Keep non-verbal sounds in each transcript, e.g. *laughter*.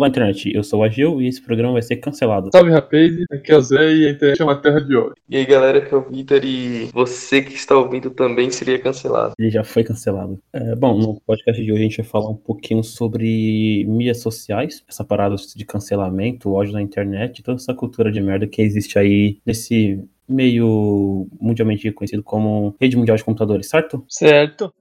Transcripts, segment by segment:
Olá, internet. Eu sou o Agil e esse programa vai ser cancelado. Salve, rapaz. Aqui é o Zé e a internet é uma terra de ódio. E aí, galera, aqui é o Vitor e você que está ouvindo também seria cancelado. Ele já foi cancelado. É, bom, no podcast de hoje a gente vai falar um pouquinho sobre mídias sociais, essa parada de cancelamento, ódio na internet, toda essa cultura de merda que existe aí nesse meio mundialmente conhecido como rede mundial de computadores, certo? Certo.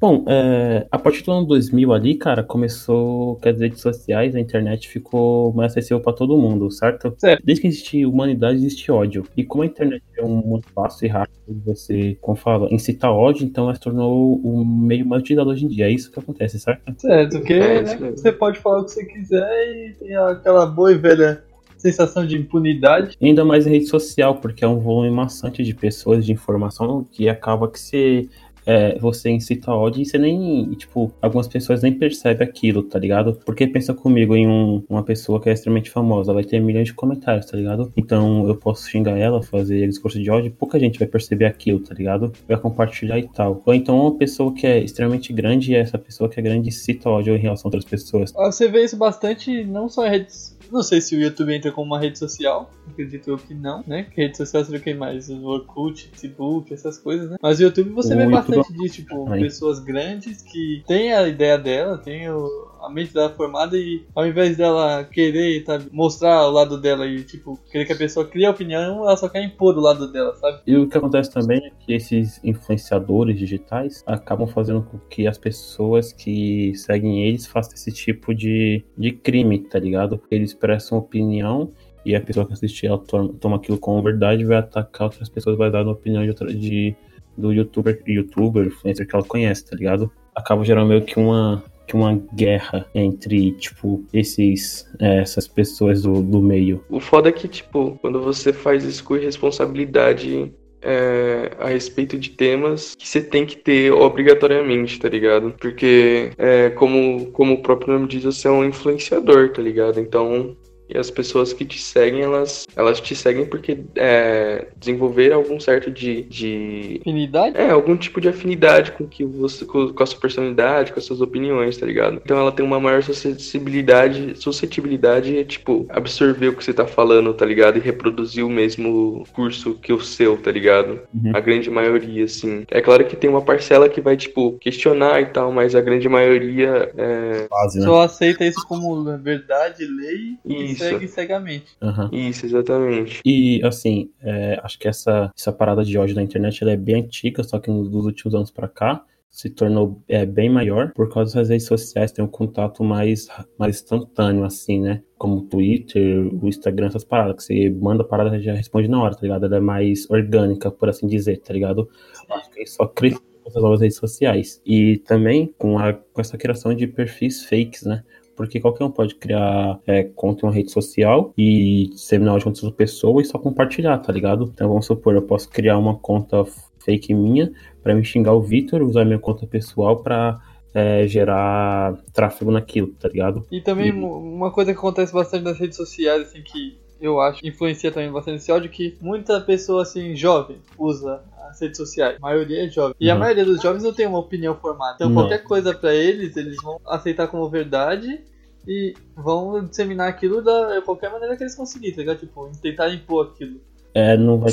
Bom, é, a partir do ano 2000 ali, cara, começou que as redes sociais, a internet ficou mais acessível para todo mundo, certo? Certo. Desde que existe humanidade, existe ódio. E como a internet é um muito fácil e rápido de você, como fala, incitar ódio, então ela se tornou o meio mais utilizado hoje em dia. É isso que acontece, certo? Certo, porque É, né, você pode falar o que você quiser e tem aquela boa e velha sensação de impunidade. Ainda mais em rede social, porque é um volume maçante de pessoas, de informação, que acaba que você, é, você incita ódio e você nem, tipo, algumas pessoas nem percebem aquilo, tá ligado? Porque pensa comigo em um- uma pessoa que é extremamente famosa, vai ter milhões de comentários, tá ligado? Então eu posso xingar ela, fazer discurso de ódio, pouca gente vai perceber aquilo, tá ligado? Vai compartilhar e tal. Ou então uma pessoa que é extremamente grande e essa pessoa que é grande incita ódio em relação a outras pessoas. Você vê isso bastante, não só em redes. Não sei se o YouTube entra como uma rede social, acredito eu que não, né? Que rede social seria o que mais? O Orkut, Facebook, essas coisas, né? Mas o YouTube você O vê YouTube bastante disso, tipo, pessoas grandes que têm a ideia dela, têm o- a mente dela formada e ao invés dela querer, mostrar o lado dela e, tipo, querer que a pessoa crie a opinião, ela só quer impor o lado dela, sabe? E o que acontece também é que esses influenciadores digitais acabam fazendo com que as pessoas que seguem eles façam esse tipo de, de crime, tá ligado? Eles prestam opinião e a pessoa que assiste ela toma, toma aquilo como verdade vai atacar outras pessoas, vai dar uma opinião de, outra, de do youtuber, youtuber, influencer que ela conhece, tá ligado? Acaba gerando meio que uma que uma guerra entre, tipo, esses, é, essas pessoas do, do meio. O foda é que, tipo, quando você faz isso com responsabilidade é, a respeito de temas que você tem que ter obrigatoriamente, tá ligado? Porque, é, como, como o próprio nome diz, você é um influenciador, tá ligado? Então. E as pessoas que te seguem, elas, elas te seguem porque é, desenvolveram algum certo de, de Afinidade? É, algum tipo de afinidade com que você, com, com a sua personalidade, com as suas opiniões, tá ligado? Então ela tem uma maior suscetibilidade, suscetibilidade é, tipo, absorver o que você tá falando, tá ligado? E reproduzir o mesmo curso que o seu, tá ligado? Uhum. A grande maioria, assim. É claro que tem uma parcela que vai, tipo, questionar e tal, mas a grande maioria é. Quase, né? Só aceita isso como verdade, lei e Isso. Segue cegamente. Aham. Isso, exatamente. E assim, é, acho que essa, essa parada de ódio na internet ela é bem antiga, só que nos últimos anos pra cá se tornou é, bem maior por causa das redes sociais, tem um contato mais, mais instantâneo, assim, né? Como o Twitter, o Instagram, essas paradas, que você manda a parada e já responde na hora, tá ligado? Ela é mais orgânica, por assim dizer, tá ligado? Acho que só cresceu com essas novas redes sociais. E também com, a, com essa criação de perfis fakes, né? Porque qualquer um pode criar é, conta em uma rede social e disseminar ódio contra outra pessoa e só compartilhar, tá ligado? Então vamos supor, eu posso criar uma conta fake minha pra me xingar o Vitor, usar minha conta pessoal pra é, gerar tráfego naquilo, tá ligado? E também mu- uma coisa que acontece bastante nas redes sociais, assim, que eu acho influencia também bastante esse ódio, que muita pessoa, assim, jovem, usa as redes sociais. A maioria é jovem. E a Uhum. maioria dos jovens não tem uma opinião formada. Então Não. qualquer coisa pra eles, eles vão aceitar como verdade e vão disseminar aquilo da qualquer maneira que eles conseguirem, tá ligado? Tipo, tentar impor aquilo. É, não vai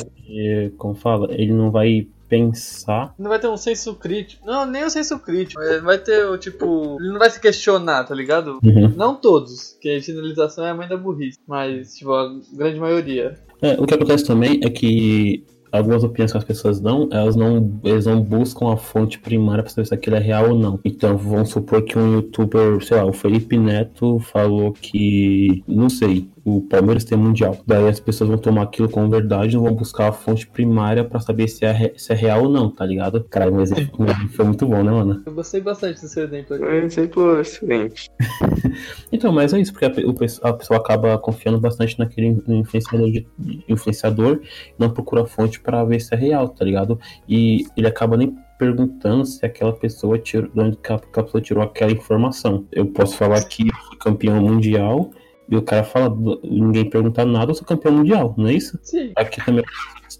como fala, ele não vai pensar. Não vai ter um senso crítico. Não, nem um senso crítico. É, Vai ter, o tipo. Ele não vai se questionar, tá ligado? Uhum. Não todos, que a generalização é a mãe da burrice. Mas, tipo, a grande maioria. É, o que acontece também é que algumas opiniões que as pessoas dão, elas não, eles não buscam a fonte primária para saber se aquilo é real ou não. Então, vamos supor que um youtuber, sei lá, o Felipe Neto falou que, não sei, o Palmeiras tem mundial. Daí as pessoas vão tomar aquilo como verdade, não vão buscar a fonte primária para saber se é, re- se é real ou não, tá ligado? Cara, mas foi muito bom, né, mano? Eu gostei bastante desse exemplo aqui. Um exemplo excelente. *laughs* Então, mas é isso, porque a, pe- o pe- a pessoa acaba confiando bastante naquele influenciador, de- influenciador não procura a fonte pra ver se é real, tá ligado? E ele acaba nem perguntando se aquela pessoa tirou, de onde aquela pessoa tirou aquela informação. Eu posso falar que eu fui campeão mundial e o cara fala, ninguém perguntar nada, eu sou campeão mundial, não é isso? Sim. Aqui também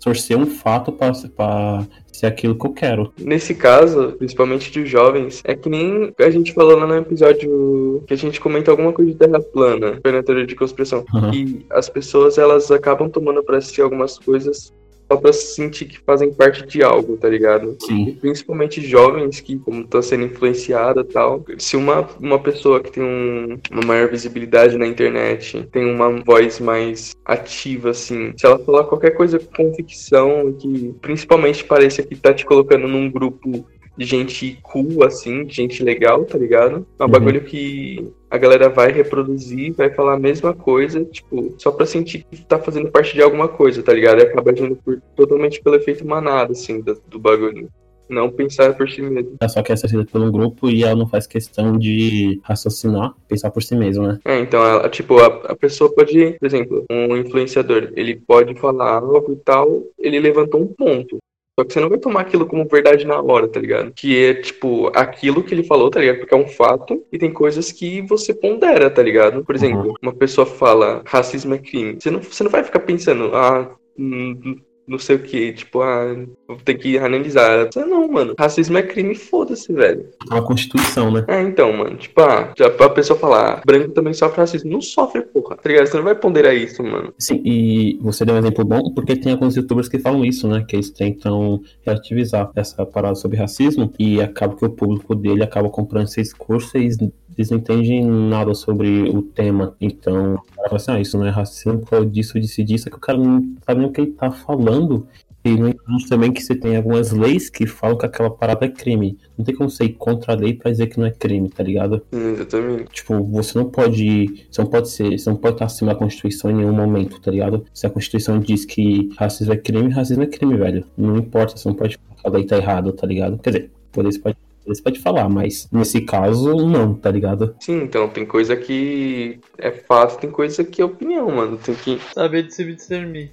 torcer um fato para ser aquilo que eu quero. Nesse caso, principalmente de jovens, é que nem a gente falou lá no episódio que a gente comenta alguma coisa de terra plana, na teoria de conspiração. Uhum. E as pessoas, elas acabam tomando pra si algumas coisas só pra sentir que fazem parte de algo, tá ligado? Sim. E principalmente jovens que, como tá sendo influenciada e tal, se uma, uma pessoa que tem um, uma maior visibilidade na internet, tem uma voz mais ativa, assim, se ela falar qualquer coisa com convicção, que principalmente pareça que tá te colocando num grupo de gente cool, assim, de gente legal, tá ligado? É um Uhum. bagulho que a galera vai reproduzir, vai falar a mesma coisa, tipo, só pra sentir que tá fazendo parte de alguma coisa, tá ligado? E acaba agindo por, totalmente pelo efeito manada, assim, do, do bagulho. Não pensar por si mesmo. Ela só quer ser aceita por um grupo e ela não faz questão de raciocinar, pensar por si mesma, né? É, então, ela, tipo, a, a pessoa pode, por exemplo, um influenciador, ele pode falar algo e tal, ele levantou um ponto. Só que você não vai tomar aquilo como verdade na hora, tá ligado? Que é, tipo, aquilo que ele falou, tá ligado? Porque é um fato e tem coisas que você pondera, tá ligado? Por exemplo, uma pessoa fala racismo é crime. Você não, você não vai ficar pensando, ah, hum, não sei o que, tipo, ah, vou ter que analisar. Você, não, mano. Racismo é crime, foda-se, velho. É uma constituição, né? É, então, mano, tipo, ah, já a pessoa falar, ah, branco também sofre racismo. Não sofre, porra, tá ligado? Você não vai ponderar isso, mano. Sim, e você deu um exemplo bom porque tem alguns youtubers que falam isso, né? Que eles tentam relativizar essa parada sobre racismo e acaba que o público dele acaba comprando esse discurso e eles, eles não entendem nada sobre o tema. Então, cara fala assim, ah, isso não é racismo, por causa disso, disso disso, é que o cara não sabe nem o que ele tá falando. E não entende também que você tem algumas leis que falam que aquela parada é crime. Não tem como você ir contra a lei pra dizer que não é crime, tá ligado? Exatamente. Tipo, você não pode. Você não pode ser. Você não pode estar acima da Constituição em nenhum momento, tá ligado? Se a Constituição diz que racismo é crime, racismo é crime, velho. Não importa, você não pode falar que a lei tá errada, tá ligado? Quer dizer, poder você pode, poder você pode falar, mas nesse caso, não, tá ligado? Sim, então, tem coisa que é fato, tem coisa que é opinião, mano. Tem que Saber de se discernir.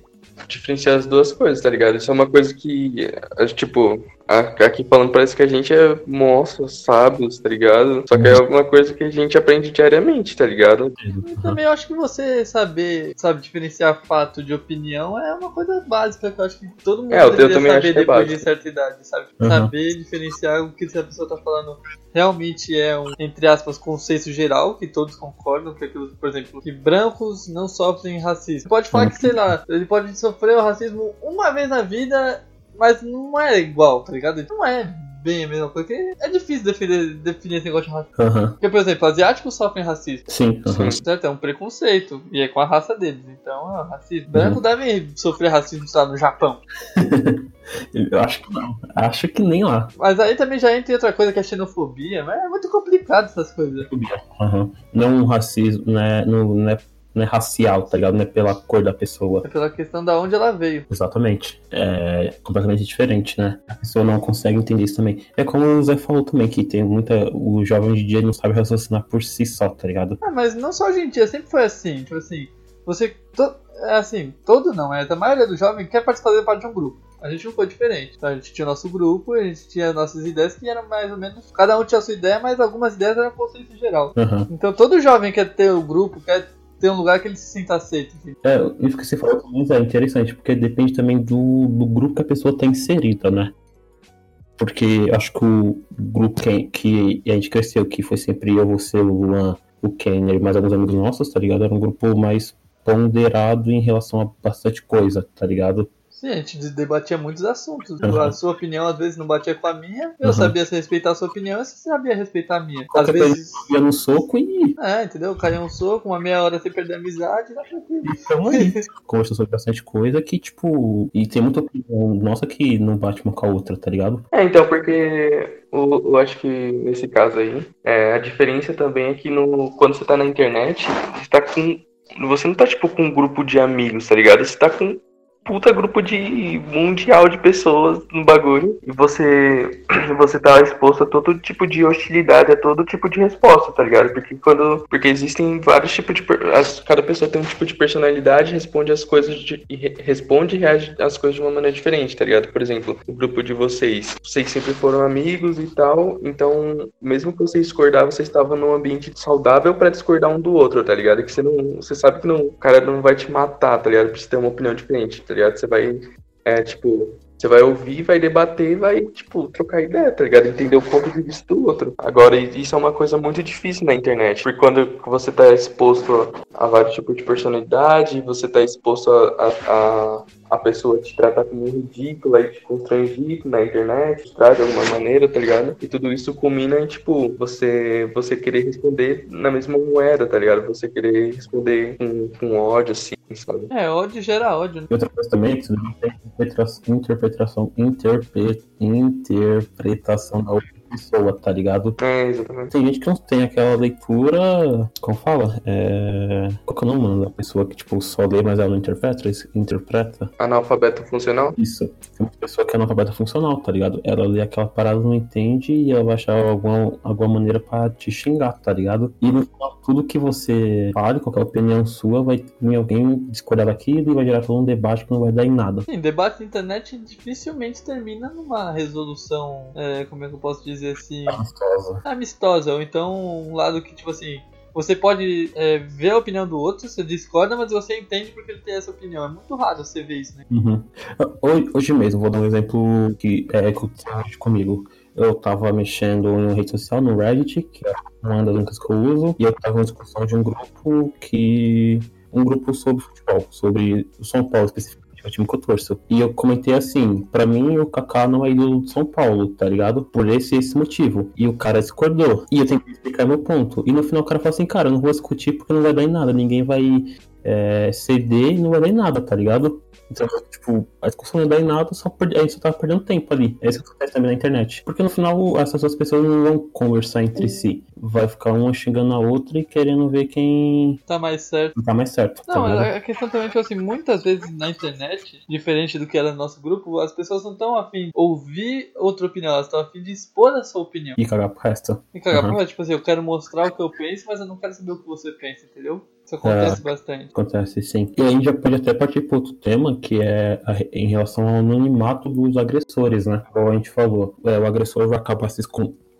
diferenciar as duas coisas, tá ligado? Isso é uma coisa que, é, tipo, aqui falando parece que a gente é monstros, sábios, tá ligado? Só que é alguma coisa que a gente aprende diariamente, tá ligado? Também eu acho que você saber, sabe, diferenciar fato de opinião é uma coisa básica que eu acho que todo mundo É, eu deveria também acho saber que é depois básico. de certa idade, sabe? Uhum. Saber diferenciar o que a pessoa tá falando realmente é um, entre aspas, consenso geral, que todos concordam, que aquilo, por exemplo, que brancos não sofrem racismo. Pode falar que, sei lá, ele pode sofrer o racismo uma vez na vida, mas não é igual, tá ligado? Não é bem a mesma coisa, porque é difícil definir, definir esse negócio de racismo. Porque, por exemplo, asiáticos sofrem racismo. Sim, aham. Certo? É um preconceito. E é com a raça deles. Então, é racismo. Branco deve sofrer racismo, sei lá, no Japão. *laughs* Eu acho que não. Acho que nem lá. Mas aí também já entra outra coisa que é xenofobia. Mas é muito complicado essas coisas. Aham. Não racismo, não é, não, não é, não é racial, tá ligado? Não é pela cor da pessoa. É pela questão da onde ela veio. Exatamente. É completamente diferente, né? A pessoa não consegue entender isso também. É como o Zé falou também, que tem muita. O jovem hoje em dia não sabe raciocinar por si só, tá ligado? Ah, mas não só hoje em dia, sempre foi assim. Tipo assim, você. To... É assim, todo não, é. A maioria do jovem quer participar fazer parte de um grupo. A gente não foi diferente. Então a gente tinha o nosso grupo, a gente tinha nossas ideias que eram mais ou menos. Cada um tinha a sua ideia, mas algumas ideias eram consenso geral. Aham. Então todo jovem quer ter o grupo, quer ter um lugar que ele se sinta aceito. É, isso que você falou também é interessante, porque depende também do, do grupo que a pessoa tá inserida, né? Porque acho que o grupo que, que a gente cresceu, que foi sempre eu, você, o Luan, o Kenner e mais alguns amigos nossos, tá ligado? Era um grupo mais ponderado em relação a bastante coisa, tá ligado? Sim, a gente debatia muitos assuntos. Uhum. A sua opinião às vezes não batia com a minha. Eu Uhum. sabia se respeitar a sua opinião, você sabia respeitar a minha. Às Qualquer vezes. Ia no soco e É, entendeu? Caía um soco, uma meia hora sem perder a amizade, tranquilo. Tamo aí. Conversou sobre bastante coisa que, tipo. E tem muita opinião nossa que não bate uma com a outra, tá ligado? É, então, porque eu, eu acho que nesse caso aí, é, a diferença também é que no, quando você tá na internet, você tá com. Você não tá tipo com um grupo de amigos, tá ligado? Você tá com puta grupo de mundial de pessoas no bagulho e você *clears throat* você tá exposto a todo tipo de hostilidade, a todo tipo de resposta, tá ligado? Porque quando porque existem vários tipos de as, cada pessoa tem um tipo de personalidade, responde as coisas de, e re, responde e reage às coisas de uma maneira diferente, tá ligado? Por exemplo, o grupo de vocês, vocês sempre foram amigos e tal, então mesmo que vocês discordavam, vocês estavam num ambiente saudável para discordar um do outro, tá ligado? Que você não, você sabe que não, o cara não vai te matar, tá ligado? Pra você ter uma opinião diferente, tá ligado? Você vai, é, tipo, você vai ouvir, vai debater, vai, tipo, trocar ideia, tá ligado? Entender o ponto de vista do outro. Agora, isso é uma coisa muito difícil na internet. Porque quando você tá exposto a vários tipos de personalidade, você tá exposto a, a, a pessoa te tratar como ridícula e te constrangir na internet, tá? de alguma maneira, tá ligado? E tudo isso culmina em, tipo, você, você querer responder na mesma moeda, tá ligado? Você querer responder com, com ódio, assim, sabe? É, ódio gera ódio. Né? E outra coisa também, que você não tem interpretação, interpre, interpretação da outra pessoa, tá ligado? É, exatamente. Tem gente que não tem aquela leitura. Como fala? É. Qual que é o nome da pessoa que, tipo, só lê, mas ela não interpreta? Interpreta? Analfabeto funcional? Isso. Tem uma pessoa que é analfabeta funcional, tá ligado? Ela lê aquela parada, não entende e ela vai achar alguma, alguma maneira pra te xingar, tá ligado? E no final, tudo que você fale, qualquer opinião sua, vai vir alguém discordar daquilo e vai gerar todo um debate que não vai dar em nada. Sim, debate na internet dificilmente termina numa resolução, é, como é que eu posso dizer assim? Amistosa. Amistosa, ou então um lado que, tipo assim, você pode é, ver a opinião do outro, você discorda, mas você entende porque ele tem essa opinião. É muito raro você ver isso, né? Uhum. Hoje mesmo, vou dar um exemplo que é que comigo. Eu tava mexendo em uma rede social, no Reddit, que é uma das únicas que eu uso, e eu tava em discussão de um grupo que. um grupo sobre futebol, sobre o São Paulo especificamente é o time que eu torço. E eu comentei assim, para mim o Kaká não é ídolo de São Paulo, tá ligado? Por esse esse motivo. E o cara discordou. E eu que explicar meu ponto. E no final o cara falou assim, cara, eu não vou discutir porque não vai dar em nada. Ninguém vai é, ceder e não vai dar em nada, tá ligado? Então, tipo, a discussão não dá em nada, só per... a gente só tá perdendo tempo ali. É isso que acontece também na internet. Porque no final, essas duas pessoas não vão conversar entre si. Vai ficar uma xingando a outra e querendo ver quem tá mais certo. Tá mais certo. Não, tá a questão também é que, assim, muitas vezes na internet, diferente do que era no nosso grupo, as pessoas não estão afim de ouvir outra opinião, elas estão afim de expor a sua opinião. E cagar pro resto. E cagar uhum. pro resto. Tipo assim, eu quero mostrar o que eu penso, mas eu não quero saber o que você pensa, entendeu? Isso acontece é, bastante. Acontece, sim. E aí a gente já pode até partir para outro tema, que é em relação ao anonimato dos agressores, né? Como a gente falou. É, o agressor vai acabar se,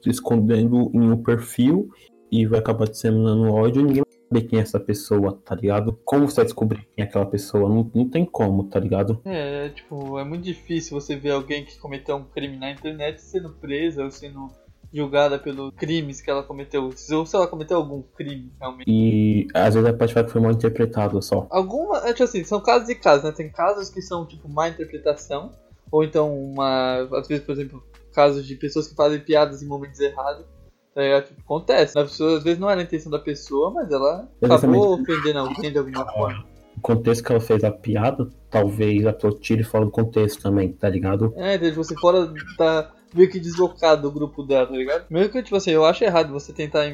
escondendo em um perfil e vai acabar disseminando ódio e ninguém vai saber quem é essa pessoa, tá ligado? Como você vai descobrir quem é aquela pessoa? Não, não tem como, tá ligado? É, tipo, é muito difícil você ver alguém que cometeu um crime na internet sendo preso ou sendo julgada pelos crimes que ela cometeu. Ou se ela cometeu algum crime, realmente. E às vezes pode falar que foi mal interpretado só. Alguma. É, tipo assim, são casos e casos, né? Tem casos que são, tipo, má interpretação. Ou então uma. Às vezes, por exemplo, casos de pessoas que fazem piadas em momentos errados. É, tipo, acontece. Né? Pessoa, às vezes não era a intenção da pessoa, mas ela acabou ofendendo alguém de alguma forma. O contexto que ela fez a piada, talvez a pessoa tire fora do contexto também, tá ligado? É, desde você fora da meio que deslocado do grupo dela, tá ligado? Mesmo que, tipo assim, eu acho errado você tentar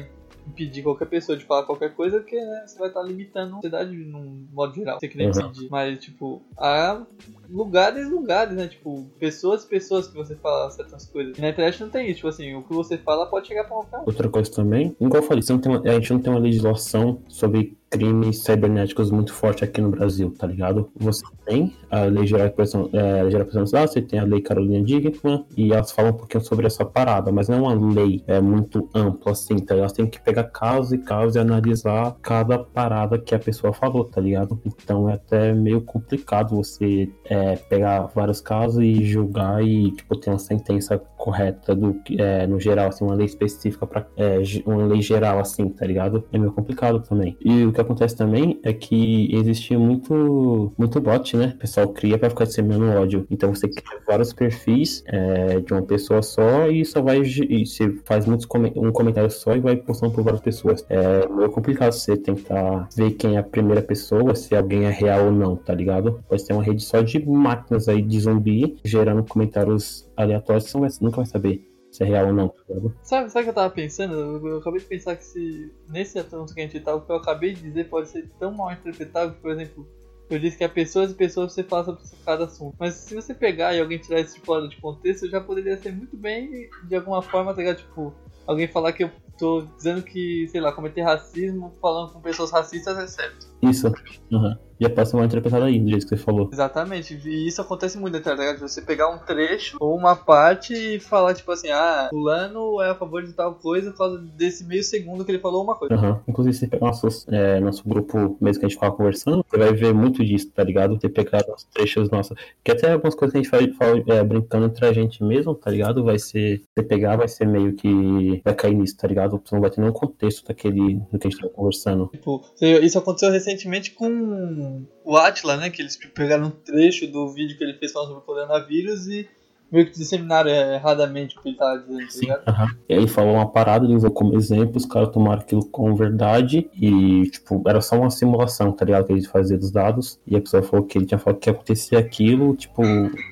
impedir qualquer pessoa de falar qualquer coisa, porque né, você vai estar limitando a sociedade num modo geral. Você queria uhum. impedir. Mas, tipo, há lugares, lugares, né? Tipo, pessoas, pessoas que você fala certas coisas. E na internet não tem isso. Tipo assim, o que você fala pode chegar pra qualquer um. Outra coisa também, igual eu falei, você não tem uma, a gente não tem uma legislação sobre crimes cibernéticos muito forte aqui no Brasil, tá ligado? Você tem a Lei Geral de Proteção, é, Geral de Proteção você tem a Lei Carolina Dickman, e elas falam um pouquinho sobre essa parada, mas não é uma lei é, muito ampla assim, tá ligado? Elas têm que pegar casos e casos e analisar cada parada que a pessoa falou, tá ligado? Então é até meio complicado você é, pegar vários casos e julgar e, tipo, ter uma sentença correta do é, no geral, assim, uma lei específica para é, uma lei geral, assim, tá ligado? É meio complicado também. E o que acontece também é que existia muito, muito bot, né? O pessoal cria para ficar disseminando ódio. Então você cria vários perfis é, de uma pessoa só e só vai. E você faz muitos com, um comentário só e vai postando por várias pessoas. É meio complicado você tentar ver quem é a primeira pessoa, se alguém é real ou não, tá ligado? Pode ter uma rede só de máquinas aí de zumbi gerando comentários aleatórios que você nunca vai saber se é real ou não, tá Sabe, sabe o que eu tava pensando? Eu, eu, acabei de pensar que se nesse assunto que a gente tá, o que eu acabei de dizer pode ser tão mal interpretado que, por exemplo, Eu disse que é pessoas e pessoas você fala sobre cada assunto. Mas se você pegar e alguém tirar isso fora de contexto, já poderia ser muito bem, de alguma forma, tá ligado? Tipo, alguém falar que eu tô dizendo que, sei lá, cometer racismo falando com pessoas racistas é certo. Isso. Uhum. Já passa mal interpretada aí, do jeito que você falou. Exatamente. E isso acontece muito, tá ligado? Você pegar um trecho ou uma parte e falar, tipo assim, ah, fulano é a favor de tal coisa por causa desse meio segundo que ele falou uma coisa. Uhum. Inclusive, se pegar nosso, é, nosso grupo mesmo que a gente fala conversando, você vai ver muito disso, tá ligado? Você pegar os trechos nossos. Que até algumas coisas que a gente fala, fala é, brincando entre a gente mesmo, tá ligado? Vai ser. Você pegar, vai ser meio que. Vai cair nisso, tá ligado? Você não vai ter nenhum contexto daquele do que a gente tava conversando. Tipo, isso aconteceu recentemente com o Atila, né? Que eles pegaram um trecho do vídeo que ele fez falando sobre o coronavírus e meio que disseminaram erradamente o que ele tava dizendo, tá Sim, ligado? aham. E aí falou uma parada, ele usou como exemplo, os caras tomaram aquilo como verdade e, tipo, era só uma simulação, tá ligado? Que ele fazia dos dados. E a pessoa falou que ele tinha falado que ia acontecer aquilo, tipo.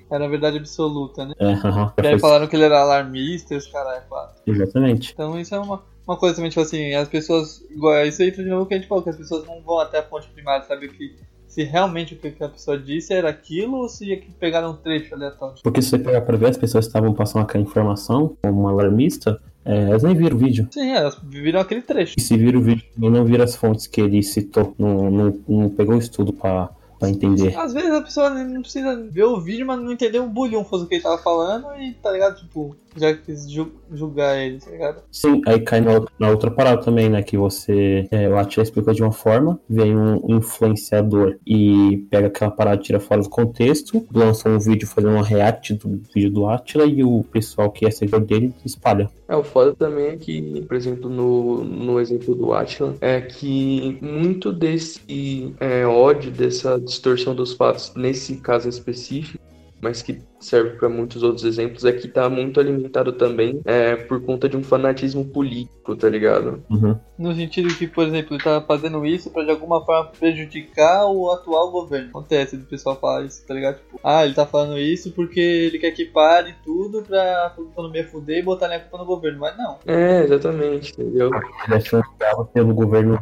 Era a verdade absoluta, né? É, aham. E aí falaram que ele era alarmista e os caras, claro. Exatamente. Então isso é uma, uma coisa também, tipo assim, as pessoas. Isso aí de novo que a gente falou, que as pessoas não vão até a fonte primária saber o que. Se realmente o que a pessoa disse era aquilo ou se ia que pegaram um trecho aleatório. Porque se você pegar pra ver, as pessoas estavam passando aquela informação como um alarmista, é, elas nem viram o vídeo. Sim, elas viram aquele trecho. E se viram o vídeo e não viram as fontes que ele citou, não, não, não pegou o estudo pra, pra entender. Às vezes a pessoa não precisa ver o vídeo, mas não entendeu um bulhão fosse o que ele tava falando e tá ligado? Tipo, já quis ju- julgar ele, tá ligado? Sim, aí cai na, outra- na outra parada também, né? Que você. É, o Atila explicou de uma forma, vem um influenciador e pega aquela parada, tira fora do contexto, lança um vídeo fazendo uma react do vídeo do Atila e o pessoal que é seguidor dele espalha. É, o foda também é que, por exemplo, no, no exemplo do Atlan, é que muito desse é, ódio, dessa distorção dos fatos, nesse caso específico, mas que serve para muitos outros exemplos, é que tá muito alimentado também é, por conta de um fanatismo político, tá ligado? Uhum. No sentido que, por exemplo, ele tá fazendo isso pra de alguma forma prejudicar o atual governo. Acontece do pessoal falar isso, tá ligado? Tipo, ah, ele tá falando isso porque ele quer que pare tudo pra a economia fuder e botar a culpa no governo. Mas não. É, exatamente, entendeu? Financiado pelo governo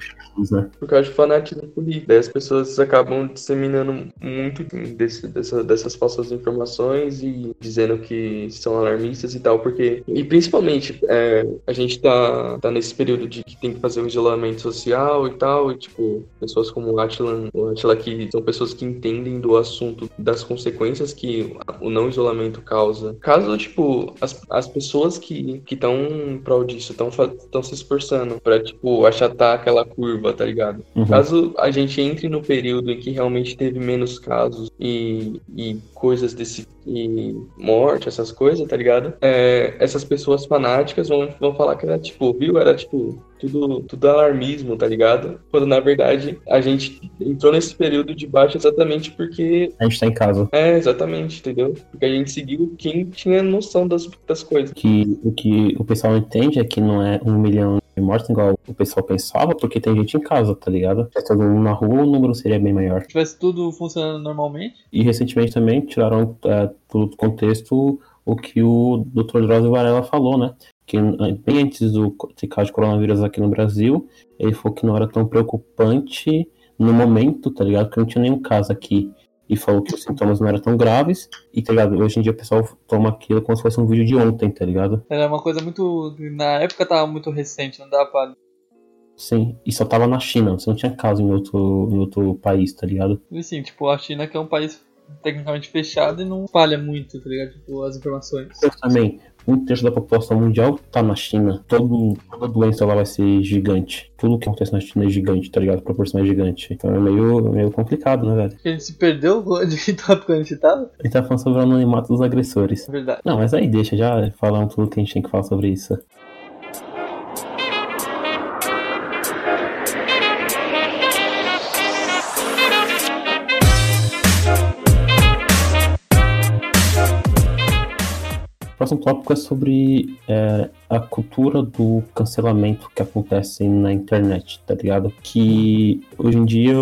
né? Por causa de fanatismo político. Daí as pessoas acabam disseminando muito desse, dessa- dessas falsas informações e dizendo que são alarmistas e tal, porque. E principalmente, é, a gente tá, tá nesse período de que tem que fazer o isolamento social e tal, e tipo, pessoas como o Atila, o que são pessoas que entendem do assunto, das consequências que o não isolamento causa. Caso, tipo, as, as pessoas que estão em prol disso estão se esforçando pra, tipo, achatar aquela curva, tá ligado? Uhum. Caso a gente entre no período em que realmente teve menos casos e, e coisas desse. E morte, essas coisas, tá ligado? É, essas pessoas fanáticas vão, vão falar que era tipo, viu? Era tipo. Tudo, tudo alarmismo, tá ligado? Quando na verdade a gente entrou nesse período de baixo exatamente porque. A gente tá em casa. É, exatamente, entendeu? Porque a gente seguiu quem tinha noção das, das coisas. Que, o que o pessoal entende é que não é um milhão de mortes igual o pessoal pensava, porque tem gente em casa, tá ligado? Se todo mundo na rua, o número seria bem maior. Se tivesse tudo funcionando normalmente, E recentemente também tiraram é, do contexto o que o Dr. Drauzio Varela falou, né? Que eh, bem antes do caso de coronavírus aqui no Brasil, ele falou que não era tão preocupante no momento, tá ligado? Que não tinha nenhum caso aqui. E falou que os sintomas não eram tão graves. E, tá ligado? Hoje em dia o pessoal toma aquilo como se fosse um vídeo de ontem, tá ligado? era uma coisa muito. Na época tava muito recente, não dava pra. Sim. E só tava na China, você não tinha caso em outro, em outro país, tá ligado? E assim, tipo, a China que é um país tecnicamente fechado e não espalha muito, tá ligado? Tipo, as informações. Mas também, um terço da população mundial tá na China. Todo, toda doença lá vai ser gigante. Tudo que acontece na China é gigante, tá ligado? A proporção é gigante. Então é meio, meio complicado, né, velho? Gente se perdeu de que tópico a gente tava? Gente tá falando sobre o anonimato dos agressores. Verdade. Não, mas aí deixa, já falamos tudo que a gente tem que falar sobre isso. O próximo tópico é sobre é, a cultura do cancelamento que acontece na internet, tá ligado? Que hoje em dia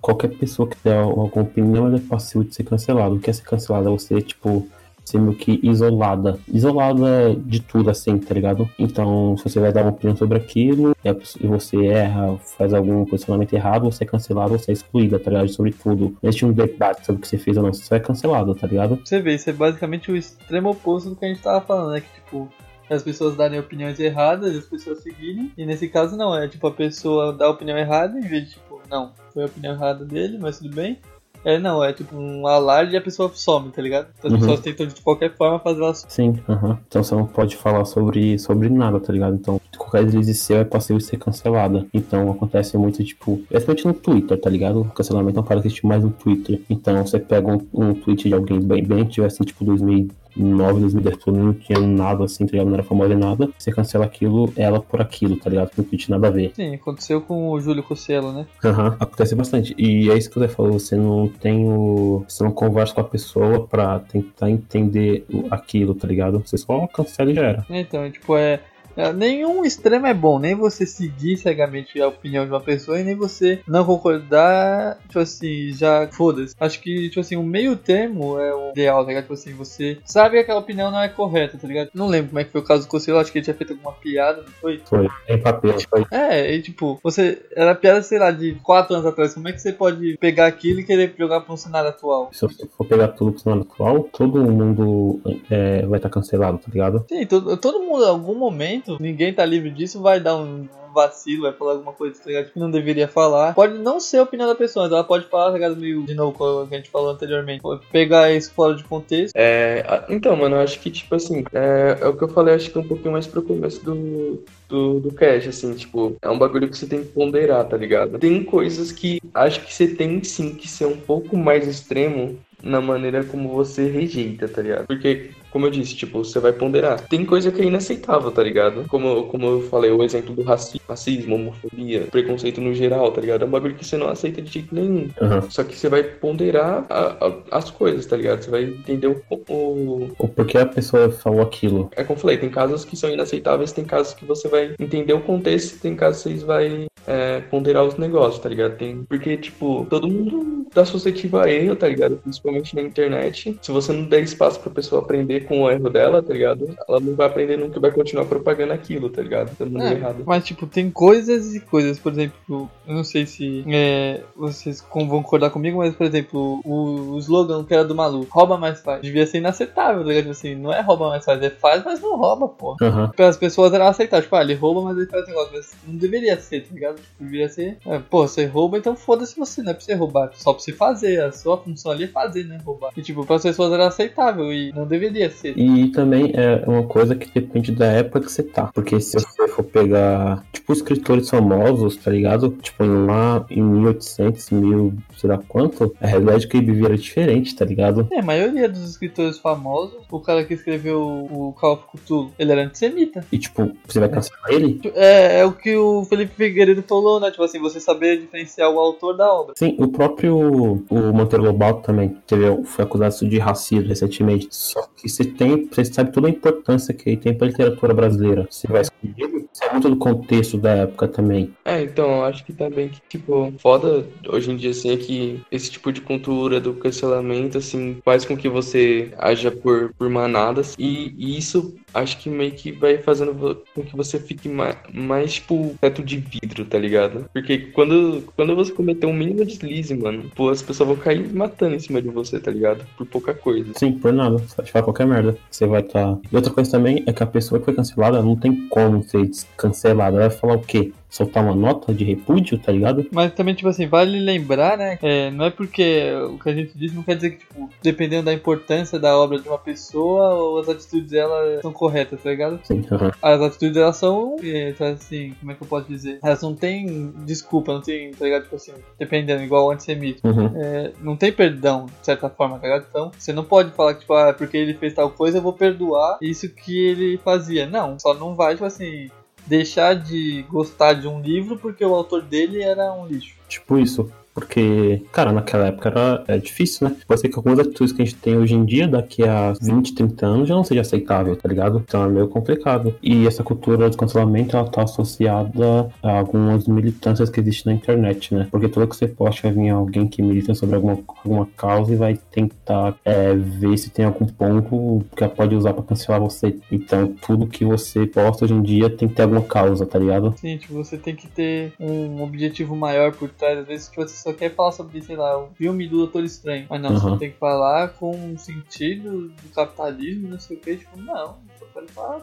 qualquer pessoa que der alguma opinião é passiva de ser cancelado. O que é ser cancelado é você, tipo, ser meio que isolada. Isolada de tudo, assim, tá ligado? Então, se você vai dar uma opinião sobre aquilo e você erra, faz algum posicionamento errado, você é cancelado, você é excluída, tá ligado? Sobre tudo. Não existe um debate sobre o que você fez ou não, você é cancelado, tá ligado? Você vê, isso é basicamente o extremo oposto do que a gente tava falando, né? Que, tipo, as pessoas darem opiniões erradas as pessoas seguirem. E nesse caso não, é tipo a pessoa dá a opinião errada em vez de tipo, não, foi a opinião errada dele, mas tudo bem. É, não, é tipo um alarde e a pessoa some, tá ligado? Então as uhum. pessoas tentam de qualquer forma fazer ela Sim, uhum. então você não pode falar sobre, sobre nada, tá ligado? Então qualquer deslize seu é possível de ser cancelada. Então acontece muito, tipo, principalmente no Twitter, tá ligado? O cancelamento é uma parada que existe mais no Twitter. Então você pega um, um tweet de alguém bem, bem, tivesse tipo 2000 2009, 2010, não tinha nada assim, tá ligado? Não era famosa nem nada. Você cancela aquilo, ela por aquilo, tá ligado? Não tinha nada a ver. Sim, aconteceu com o Júlio Cossielo, né? Aham, uhum, acontece bastante. E é isso que você falou, você não tem o. Você não conversa com a pessoa pra tentar entender aquilo, tá ligado? Você só cancela e já era. Então, tipo, é. É, nenhum extremo é bom, nem você seguir cegamente a opinião de uma pessoa e nem você não concordar, tipo assim, já foda-se. Acho que, tipo assim, o meio termo é o ideal, tá ligado? Tipo assim, você sabe que aquela opinião não é correta, tá ligado? Não lembro como é que foi o caso do Conselho, acho que ele tinha feito alguma piada, não foi? Foi, em papel, foi. É, e tipo, você. Era piada, sei lá, de 4 anos atrás. Como é que você pode pegar aquilo e querer jogar para um cenário atual? Se você for pegar tudo pro cenário atual, todo mundo é, vai estar tá cancelado, tá ligado? Sim, todo, todo mundo, em algum momento momento, ninguém tá livre disso, vai dar um, vacilo, vai falar alguma coisa tá que não deveria falar. Pode não ser a opinião da pessoa, ela pode falar, tá meio de novo, como a gente falou anteriormente. Pode pegar isso fora de contexto. É, então, mano, eu acho que, tipo assim, é, é o que eu falei, acho que um pouquinho mais pro começo do, do, do cash, assim, tipo, é um bagulho que você tem que ponderar, tá ligado? Tem coisas que acho que você tem sim que ser um pouco mais extremo na maneira como você rejeita, tá ligado? Porque, como eu disse, tipo, você vai ponderar. Tem coisa que é inaceitável, tá ligado? Como, como eu falei, o exemplo do raci racismo, homofobia, preconceito no geral, tá ligado? É um bagulho que você não aceita de jeito nenhum. Uhum. Só que você vai ponderar a, a, as coisas, tá ligado? Você vai entender o, o... o porquê a pessoa falou aquilo. É como eu falei, tem casos que são inaceitáveis, tem casos que você vai entender o contexto, tem casos que você vai é, ponderar os negócios, tá ligado? Tem, porque, tipo, todo mundo tá suscetível a erro, tá ligado? Principalmente na internet. Se você não der espaço pra pessoa aprender com o erro dela, tá ligado? Ela não vai aprender nunca e vai continuar propagando aquilo, tá ligado? Tá é, errado. Mas, tipo, tem coisas e coisas. Por exemplo, eu não sei se é, vocês vão concordar comigo, mas, por exemplo, o, o slogan que era do maluco, rouba mais faz, devia ser inaceitável, tá ligado? Tipo assim, não é rouba mais faz, é faz, mas não rouba, pô. Uhum. Para as pessoas eram aceitar, tipo, ah, ele rouba, mas ele faz negócio. Mas não deveria ser, tá ligado? Tipo, deveria ser, é, pô, você rouba, então foda-se você, não é pra você roubar, só pra você fazer. A sua função ali é fazer, né? Roubar. E, tipo, para as pessoas era aceitável e não deveria E também é uma coisa que depende da época que você tá. Porque se você for pegar, tipo, escritores famosos, tá ligado? Tipo, lá em 1800, mil, sei lá quanto, a realidade que ele vivia era diferente, tá ligado? É, a maioria dos escritores famosos, o cara que escreveu o Call of Cthulhu, ele era antissemita. E, tipo, você vai cancelar ele? É, é o que o Felipe Figueiredo falou, né? Tipo assim, você saber diferenciar o autor da obra. Sim, o próprio o Monteiro Lobato também teve, foi acusado de racismo recentemente. Só que você tem, você sabe toda a importância que ele tem pra literatura brasileira. Você vai escolher, isso é muito do contexto da época também. É, então, acho que também que, tipo, foda hoje em dia, assim, é que esse tipo de cultura do cancelamento, assim, faz com que você haja por, por manadas. E, e isso acho que meio que vai fazendo com que você fique mais, mais tipo, teto de vidro, tá ligado? Porque quando, quando você cometer um mínimo deslize, mano, pô, as pessoas vão cair matando em cima de você, tá ligado? Por pouca coisa. Sim, por nada. Você pode falar qualquer merda. Você vai estar. Tá... E outra coisa também é que a pessoa que foi cancelada não tem como ser cancelada. Ela vai falar o quê? Soltar uma nota de repúdio, tá ligado? Mas também, tipo assim, vale lembrar, né? É, não é porque o que a gente diz não quer dizer que, tipo, dependendo da importância da obra de uma pessoa, as atitudes dela são corretas, tá ligado? Sim, uhum. As atitudes delas são, é, tá assim, como é que eu posso dizer? Elas não tem desculpa, não tem, tá ligado? Tipo assim, dependendo, igual o antissemitismo. Uhum. É, não tem perdão, de certa forma, tá ligado? Então, você não pode falar que, tipo, ah, porque ele fez tal coisa, eu vou perdoar isso que ele fazia. Não, só não vai, tipo assim, deixar de gostar de um livro porque o autor dele era um lixo. Tipo isso. Porque, cara, naquela época era, era difícil, né? Pode ser que algumas atitudes que a gente tem hoje em dia, daqui a 20, 30 anos, já não seja aceitável, tá ligado? Então é meio complicado. E essa cultura de cancelamento, ela tá associada a algumas militâncias que existem na internet, né? Porque tudo que você posta vai vir alguém que milita sobre alguma, alguma causa e vai tentar é, ver se tem algum ponto que ela pode usar pra cancelar você. Então tudo que você posta hoje em dia tem que ter alguma causa, tá ligado? Sim, tipo, você tem que ter um objetivo maior por trás. Às vezes tipo, você só quer falar sobre, sei lá, o filme do Doutor Estranho. Mas não, Uhum. você tem que falar com um sentido do capitalismo, não sei o que. Tipo, não, só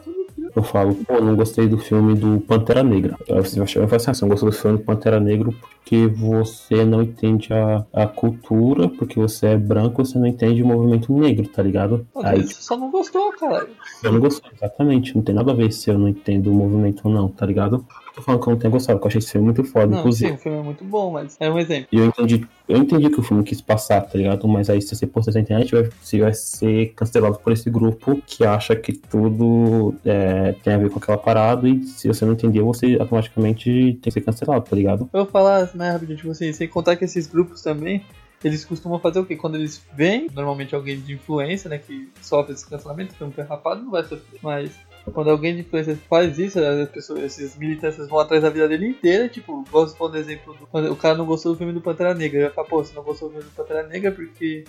o. Eu falo, pô, não gostei do filme do Pantera Negra. Aí você vai chegar e fala assim, você não gostou do filme do Pantera Negra porque você não entende a, a cultura, porque você é branco, você não entende o movimento negro, tá ligado? Às Aí você só não gostou, caralho. eu não gostei, exatamente. Não tem nada a ver se eu não entendo o movimento ou não, tá ligado? Tô falando que eu não tenho gostado, porque eu achei esse filme muito foda, Não, inclusive. sim, o filme é muito bom, mas é um exemplo. E eu entendi, eu entendi que o filme quis passar, tá ligado? Mas aí se você postar na internet, vai, você vai ser cancelado por esse grupo que acha que tudo é, tem a ver com aquela parada e se você não entendeu, você automaticamente tem que ser cancelado, tá ligado? Eu vou falar, né, rapidinho, tipo assim, sem contar que esses grupos também, eles costumam fazer o quê? Quando eles veem, normalmente alguém de influência, né, que sofre esse cancelamento, é um pé rapado, não vai sofrer. Mas quando alguém de influência faz isso, as pessoas, esses militantes vão atrás da vida dele inteira, tipo, gosto de pôr exemplo do, quando o cara não gostou do filme do Pantera Negra, ele vai falar, pô, você não gostou do filme do Pantera Negra porque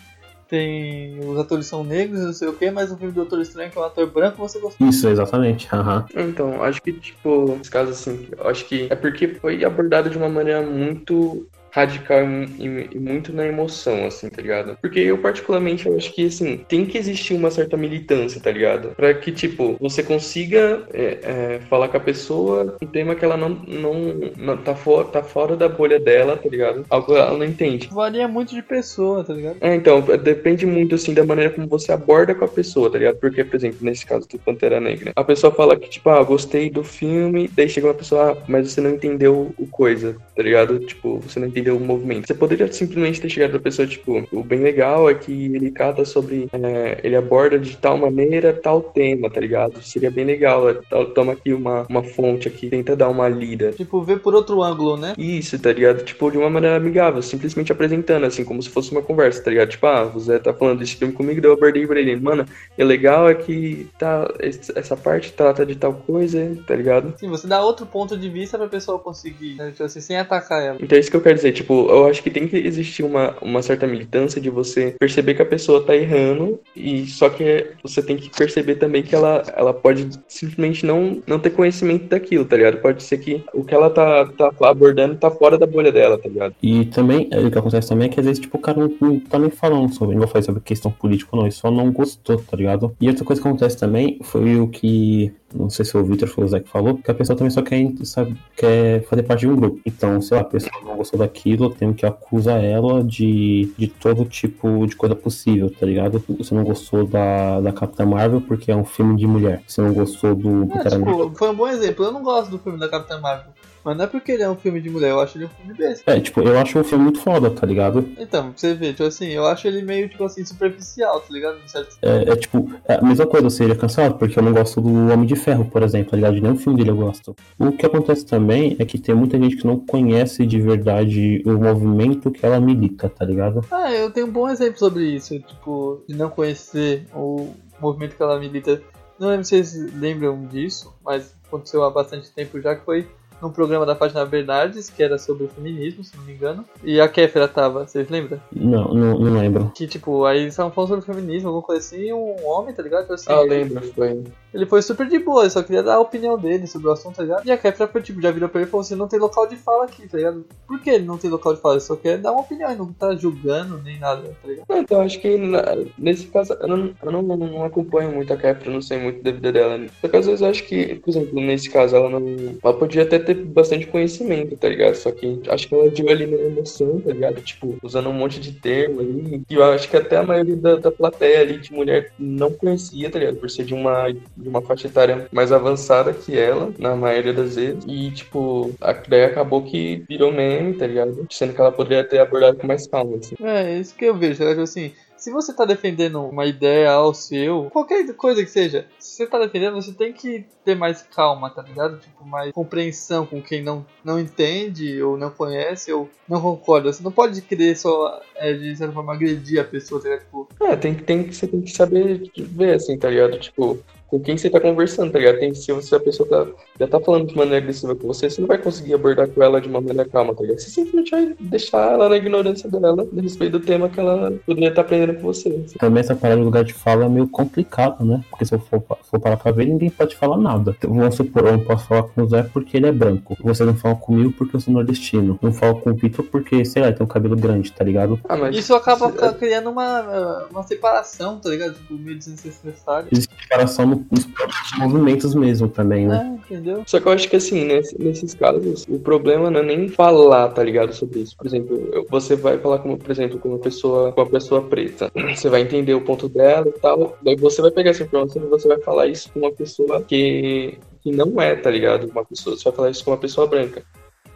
tem os atores são negros, não sei o que, mas o filme do Doutor Estranho, que é um ator branco, você gostou. Isso, exatamente. Aham. Então, acho que, tipo, nesse caso, assim, eu acho que é porque foi abordado de uma maneira muito radical e, e- muito na emoção, assim, tá ligado? Porque eu, particularmente, eu acho que, assim, tem que existir uma certa militância, tá ligado? Pra que, tipo, você consiga é, é, falar com a pessoa um tema que ela não, não, não tá, fora, tá fora da bolha dela, tá ligado? Algo que ela não entende. Varia muito de pessoa, tá ligado? É, então, depende muito, assim, da maneira como você aborda com a pessoa, tá ligado? Porque, por exemplo, nesse caso do Pantera Negra, a pessoa fala que, tipo, ah, gostei do filme, daí chega uma pessoa, ah, mas você não entendeu o coisa, tá ligado? Tipo, você não entendeu o movimento. Você poderia simplesmente ter chegado pra pessoa, tipo, o bem legal é que ele trata sobre, é, ele aborda de tal maneira tal tema, tá ligado? Seria bem legal, é, tal- toma aqui uma, uma fonte aqui, tenta dar uma lida. Tipo, ver por outro ângulo, né? Isso, tá ligado? Tipo, de uma maneira amigável, simplesmente apresentando, assim, como se fosse uma conversa, tá ligado? Tipo, ah, o Zé tá falando desse filme comigo, daí eu abordei pra ele. Mano, o legal é que tá, essa parte trata de tal coisa, tá ligado? Sim, você dá outro ponto de vista pra pessoa conseguir, né? Tipo assim, sem atacar ela. Então é isso que eu quero dizer, tipo, eu acho que tem que existir uma, uma certa militância de você perceber que a pessoa tá errando, e só que você tem que perceber também que ela, ela pode simplesmente não, não ter conhecimento daquilo, tá ligado? Pode ser que o que ela tá, tá abordando tá fora da bolha dela, tá ligado? E também, é, o que acontece também é que às vezes, tipo, o cara não, tá nem falando sobre, não vou falar sobre questão política não, ele só não gostou, tá ligado? E outra coisa que acontece também foi o que, não sei se o Victor foi o Zé que falou, que a pessoa também só quer, sabe, quer fazer parte de um grupo. Então, sei lá, a pessoa não gostou daquilo, eu tenho que acusar ela de, de todo tipo de coisa possível, tá ligado? Você não gostou da, da Capitã Marvel porque é um filme de mulher. Você não gostou do É, tipo, foi um bom exemplo. Eu não gosto do filme da Capitã Marvel. Mas não é porque ele é um filme de mulher, eu acho ele um filme besta. É, tipo, eu acho o filme muito foda, tá ligado? Então, pra você ver, tipo assim, eu acho ele meio, tipo assim, superficial, tá ligado? É, é, tipo, é a mesma coisa, seria cancelado, porque eu não gosto do Homem de Ferro, por exemplo, tá ligado? De nenhum filme dele eu gosto. O que acontece também é que tem muita gente que não conhece de verdade o movimento que ela milita, tá ligado? Ah, eu tenho um bom exemplo sobre isso, tipo, de não conhecer o movimento que ela milita. Não lembro se vocês lembram disso, mas aconteceu há bastante tempo já que foi num programa da página Bernardes, que era sobre o feminismo, se não me engano. E a Kéfera tava, vocês lembram? Não, não, não lembro. Que tipo, aí eles estavam falando sobre feminismo, alguma coisa assim, e um homem, tá ligado? Tipo assim, Ah, lembro, foi. Ele foi super de boa, ele só queria dar a opinião dele sobre o assunto, tá ligado? E a Kefra tipo, já virou pra ele e falou assim, não tem local de fala aqui, tá ligado? Por que ele não tem local de fala? Ele só quer dar uma opinião, ele não tá julgando nem nada, tá ligado? Não, então acho que na- nesse caso eu não, eu não, não acompanho muito a Kefra, não sei muito da vida dela. Só que às vezes eu acho que, por exemplo, nesse caso ela não. Ela podia até ter bastante conhecimento, tá ligado? Só que acho que ela deu ali na emoção, tá ligado? Tipo, usando um monte de termo ali. Que eu acho que até a maioria da, da plateia ali de mulher não conhecia, tá ligado? Por ser de uma, de uma faixa etária mais avançada que ela, na maioria das vezes. E, tipo, a, daí acabou que virou meme, tá ligado? Sendo que ela poderia ter abordado com mais calma, assim. É, isso que eu vejo, tá? Tipo assim, se você tá defendendo uma ideia ao seu, qualquer coisa que seja, se você tá defendendo, você tem que ter mais calma, tá ligado? Tipo, mais compreensão com quem não, não entende, ou não conhece, ou não concorda. Você não pode querer só, é, de certa forma, agredir a pessoa, tá ligado? Tipo, É, tem, tem, você tem que saber ver, assim, tá ligado? Tipo, com quem você tá conversando, tá ligado? Tem, se você, a pessoa tá, já tá falando de maneira agressiva com você, você não vai conseguir abordar com ela de uma maneira calma, tá ligado? Você simplesmente vai deixar ela na ignorância dela, a respeito do tema que ela poderia estar aprendendo com você. assim. Também essa parada de lugar de fala é meio complicado, né? Porque se eu for, for parar pra ver, ninguém pode falar nada. Então, vamos supor, eu não posso falar com o Zé porque ele é branco. Você não fala comigo porque eu sou nordestino. Não falo com o Vitor porque, sei lá, tem um cabelo grande, tá ligado? Ah, mas isso acaba criando uma, uma separação, tá ligado? Tipo, meio desnecessário. Existe separação no- nos próprios movimentos mesmo também, né? É, entendeu? Só que eu acho que assim, nesse- nesses casos, o problema não é nem falar, tá ligado, sobre isso. Por exemplo, eu- você vai falar, como, por exemplo, com uma pessoa, com uma pessoa preta. *clears throat* Você vai entender o ponto dela e tal. Daí você vai pegar essa informação e você vai falar isso com uma pessoa que, que não é, tá ligado? Uma pessoa, você vai falar isso com uma pessoa branca.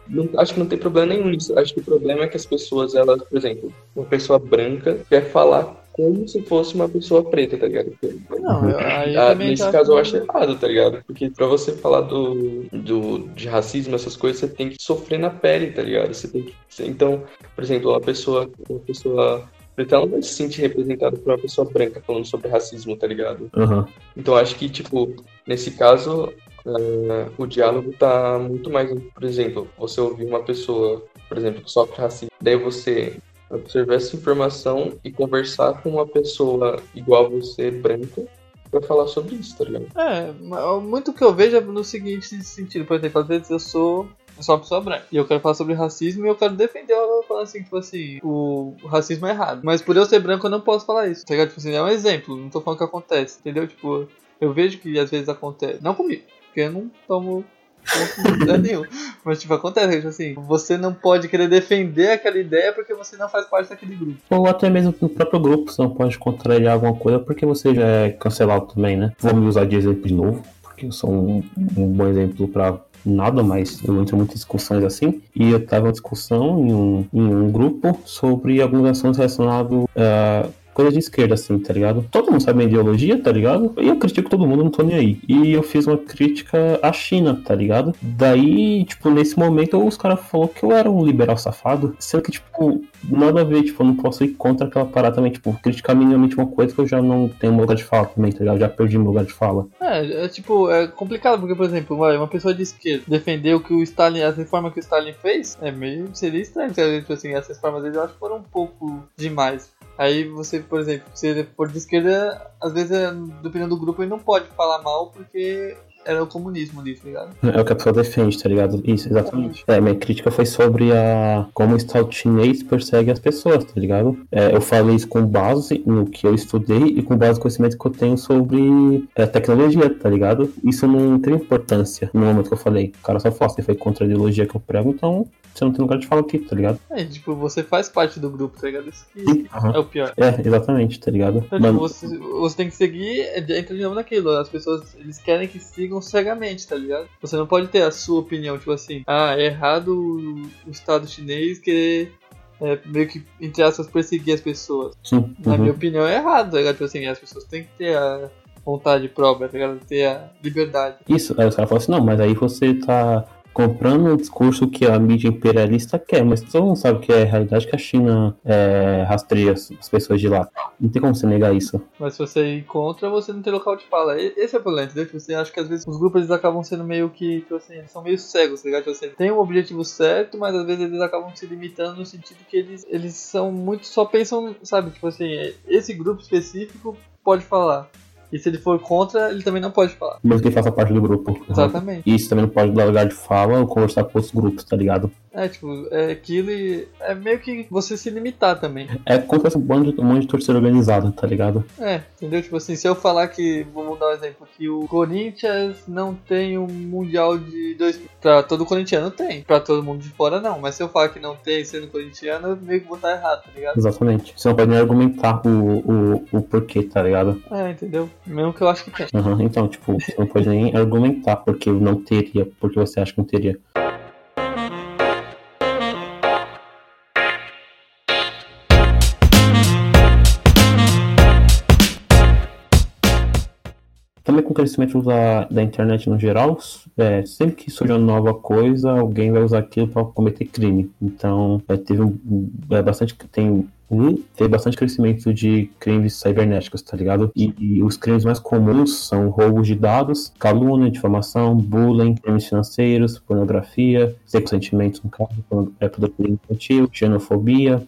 Não- acho que não tem problema nenhum nisso. Acho que o problema é que as pessoas, elas, por exemplo, uma pessoa branca quer falar como se fosse uma pessoa preta, tá ligado? Não, eu, *laughs* aí eu Ah, nesse já caso eu acho- errado, tá ligado? Porque pra você falar do, do, de racismo, essas coisas, você tem que sofrer na pele, tá ligado? Você tem que. Então, por exemplo, uma pessoa, uma pessoa preta ela não vai se sentir representada por uma pessoa branca falando sobre racismo, tá ligado? Aham. Então acho que, tipo, nesse caso, eh, o diálogo tá muito mais, por exemplo, você ouvir uma pessoa, por exemplo, que sofre racismo, daí você observar essa informação e conversar com uma pessoa igual você, branca, pra falar sobre isso, tá ligado? É, muito que eu vejo é no seguinte sentido, por exemplo, às vezes eu sou. Eu sou uma pessoa branca. E eu quero falar sobre racismo e eu quero defender ela falando assim, tipo assim, o racismo é errado. Mas por eu ser branco eu não posso falar isso. Tá ligado? Tipo assim, é um exemplo, não tô falando que acontece, entendeu? Tipo, eu vejo que às vezes acontece. Não comigo, porque eu não tomo conta nenhum. Mas tipo, acontece, tipo assim, você não pode querer defender aquela ideia porque você não faz parte daquele grupo. Ou até mesmo no próprio grupo, você não pode contrariar alguma coisa porque você já é cancelado também, né? Vou me usar de exemplo de novo, porque eu sou um, um bom exemplo pra nada, mas eu entro em muitas discussões assim. E eu tava em discussão em um, em um grupo sobre alguns assuntos relacionados a coisa de esquerda, assim, tá ligado? Todo mundo sabe minha ideologia, tá ligado? E eu critico todo mundo, não tô nem aí. E eu fiz uma crítica à China, tá ligado? Daí, tipo, nesse momento os caras falaram que eu era um liberal safado, sendo que, tipo, nada a ver, tipo, eu não posso ir contra aquela parada também, tipo, criticar minimamente uma coisa que eu já não tenho lugar de fala também, tá ligado? Já perdi meu lugar de fala. É, é tipo, é complicado, porque, por exemplo, uma pessoa de esquerda defender o que o Stalin, as reformas que o Stalin fez, é meio, seria estranho, porque, tipo assim, essas reformas dele eu acho que foram um pouco demais. Aí você, por exemplo, se ele for de esquerda, às vezes, é, dependendo do grupo, ele não pode falar mal porque era o comunismo ali, tá ligado? É o que a pessoa defende, tá ligado? Isso, exatamente. É, minha crítica foi sobre a como o Estado chinês persegue as pessoas, tá ligado? É, eu falei isso com base no que eu estudei e com base no conhecimento que eu tenho sobre é, tecnologia, tá ligado? Isso não tem importância no momento que eu falei. O cara só fala, você foi contra a ideologia que eu prego, então você não tem lugar de fala aqui, tá ligado? É, tipo, você faz parte do grupo, tá ligado? Isso que Aham. é o pior. É, exatamente, tá ligado? Então, tipo, você, você tem que seguir, é, entra de novo naquilo. As pessoas, eles querem que sigam cegamente, tá ligado? Você não pode ter a sua opinião, tipo assim, ah, é errado o, o Estado chinês querer é, meio que, entre aspas, perseguir as pessoas. sim, Na uhum. minha opinião, é errado, tá ligado? Tipo assim, as pessoas têm que ter a vontade própria, tá ligado? Ter a liberdade. Isso, aí os caras falam assim, não, mas aí você tá comprando um discurso que a mídia imperialista quer, mas todo mundo sabe que é a realidade que a China é, rastreia as as pessoas de lá. Não tem como você negar isso. Mas se você ir contra, você não tem local de fala. Esse é o problema, entendeu? Tipo, você acha que às vezes os grupos eles acabam sendo meio que, tipo assim, são meio cegos, tá ligado? Tipo assim, tem um objetivo certo, mas às vezes eles acabam se limitando no sentido que eles, eles são muito, só pensam, sabe? Tipo assim, esse grupo específico pode falar. E se ele for contra, ele também não pode falar. Mesmo que ele faça parte do grupo. Exatamente. E isso também não pode dar lugar de fala ou conversar com outros grupos, tá ligado? É, tipo, é aquilo e é meio que você se limitar também. É como se fosse um monte de, um monte de torcida organizada, tá ligado? É, entendeu? Tipo assim, se eu falar que, vamos dar um exemplo, que o Corinthians não tem um Mundial de dois. Pra todo corintiano tem, pra todo mundo de fora não. Mas se eu falar que não tem sendo corintiano, eu meio que vou estar errado, tá ligado? Exatamente. Você não pode nem argumentar o, o, o porquê, tá ligado? É, entendeu? Mesmo que eu acho que tem. Uhum, então, tipo, você não pode nem argumentar porque não teria, porque você acha que não teria. Também com o crescimento da, da internet no geral, é, sempre que surge uma nova coisa, alguém vai usar aquilo para cometer crime. Então, é, teve um, é, bastante. Tem teve bastante crescimento de crimes cibernéticos, tá ligado? E, e, os crimes mais comuns são roubos de dados, calúnia, difamação, bullying, crimes financeiros, pornografia, sentimentos no caso, é pedofilia infantil, xenofobia,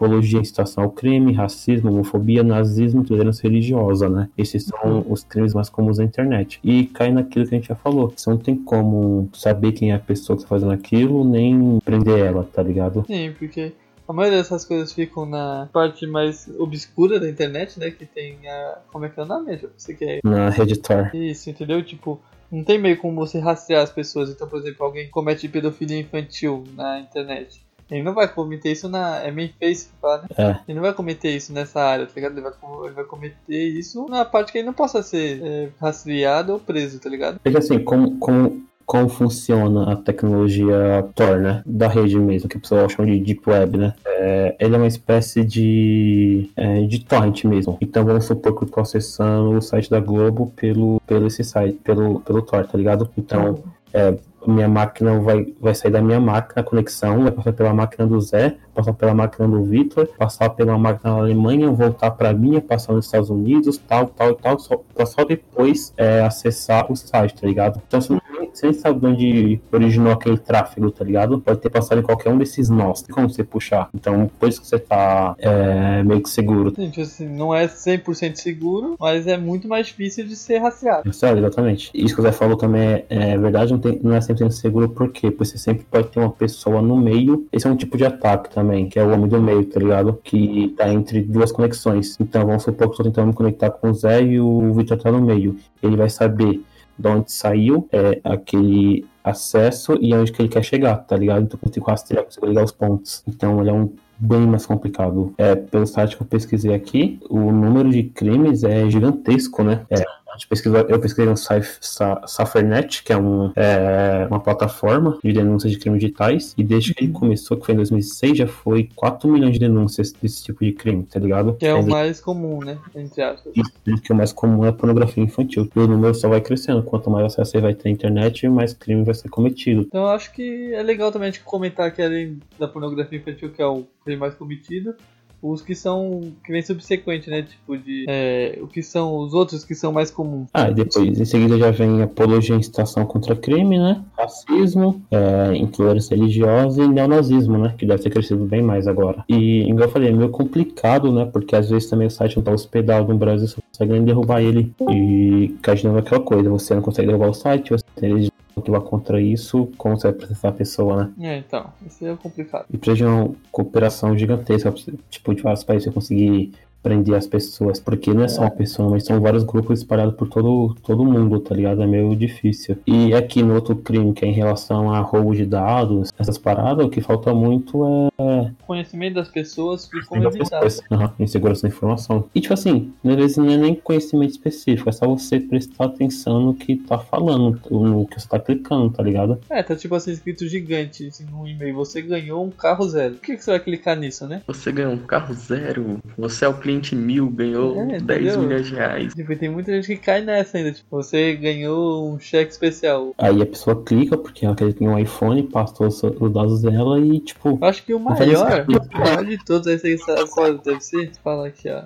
apologia, incitação ao crime, racismo, homofobia, nazismo, intolerância religiosa, né? Esses são os crimes mais comuns na internet. E cai naquilo que a gente já falou. Você não tem como saber quem é a pessoa que tá fazendo aquilo, nem prender ela, tá ligado? Sim, porque a maioria dessas coisas ficam na parte mais obscura da internet, né? Que tem a. Como é que é o nome? Você quer. Na Redditor. Isso, entendeu? Tipo, não tem meio como você rastrear as pessoas. Então, por exemplo, alguém comete pedofilia infantil na internet. Ele não vai cometer isso na. É main face que fala, né? É. Ele não vai cometer isso nessa área, tá ligado? Ele vai, ele vai cometer isso na parte que ele não possa ser é, rastreado ou preso, tá ligado? É que assim, como, como, como funciona a tecnologia Tor, né? Da rede mesmo, que o pessoal chama de Deep Web, né? É, ele é uma espécie de, é, de torrent mesmo. Então vamos supor que eu tô acessando o site da Globo pelo, pelo esse site, pelo, pelo Tor, tá ligado? Então. É, minha máquina vai, vai sair da minha máquina, a conexão vai passar pela máquina do Zé, passar pela máquina do Victor, passar pela máquina da Alemanha, voltar para minha, passar nos Estados Unidos, tal, tal e tal, só, pra só depois é, acessar o site, tá ligado? Então você, você nem sabe de onde originou aquele tráfego, tá ligado? Pode ter passado em qualquer um desses nós, tem como você puxar. Então, por isso que você tá é, meio que seguro. Gente, assim, não é 100% seguro, mas é muito mais difícil de ser rastreado. É sério, exatamente. Isso que o Zé falou também é, é verdade, não, tem, não é 100% seguro, por quê? Porque você sempre pode ter uma pessoa no meio. Esse é um tipo de ataque também, que é o homem do meio, tá ligado? Que tá entre duas conexões. Então, vamos supor que eu tô tentando me conectar com o Zé e o Victor tá no meio. Ele vai saber de onde saiu é, aquele acesso e onde que ele quer chegar, tá ligado? Então, eu consigo rastrear, consigo ligar os pontos. Então, ele é um bem mais complicado. É, pelo site que eu pesquisei aqui, o número de crimes é gigantesco, né? É, gente pesquisou, eu pesquisei no Safernet, que é, um, é, uma plataforma de denúncias de crimes digitais, e desde que ele começou, que foi em 2006, já foi 4 milhões de denúncias desse tipo de crime, tá ligado? Que é, o mais comum, né? Entre aspas. Isso, que é o mais comum é a pornografia infantil. E o número só vai crescendo. Quanto mais acesso você vai ter à internet, mais crime vai ser cometido. Então eu acho que é legal também a gente comentar que além da pornografia infantil, que é o crime mais cometido, os que são que vem subsequente, né? Tipo de é, o que são os outros que são mais comuns. Ah, e depois em seguida já vem apologia e incitação contra crime, né? Racismo, é, intolerância religiosa e neonazismo, né? Que deve ter crescido bem mais agora. E, igual eu falei, é meio complicado, né? Porque às vezes também o site não tá hospedado no Brasil, você consegue nem derrubar ele. E novo aquela coisa, você não consegue derrubar o site, você tem que vai contra isso, como você vai processar a pessoa, né? É, então, isso é complicado. E precisa de uma cooperação gigantesca, tipo, de vários países você conseguir prender as pessoas, porque não é só uma pessoa, mas são vários grupos espalhados por todo, todo mundo, tá ligado? É meio difícil. E aqui no outro crime, que é em relação a roubo de dados, essas paradas, o que falta muito é. Conhecimento das pessoas e como evitar. Uhum, insegurança da informação. E tipo assim, às vezes não é nem conhecimento específico, é só você prestar atenção no que tá falando, no que você tá clicando, tá ligado? É, tá tipo assim, escrito gigante assim, no e-mail. Você ganhou um carro zero. Por que, que você vai clicar nisso, né? Você ganhou um carro zero? Você é o cliente cliente mil ganhou é, 10 milhões de reais. Tipo, tem muita gente que cai nessa ainda. Tipo, você ganhou um cheque especial. Aí a pessoa clica porque ela quer ter um iPhone, passou os, os dados dela e, tipo. Acho que o maior, o maior de todos, aí você sabe deve ser? Fala aqui, ó.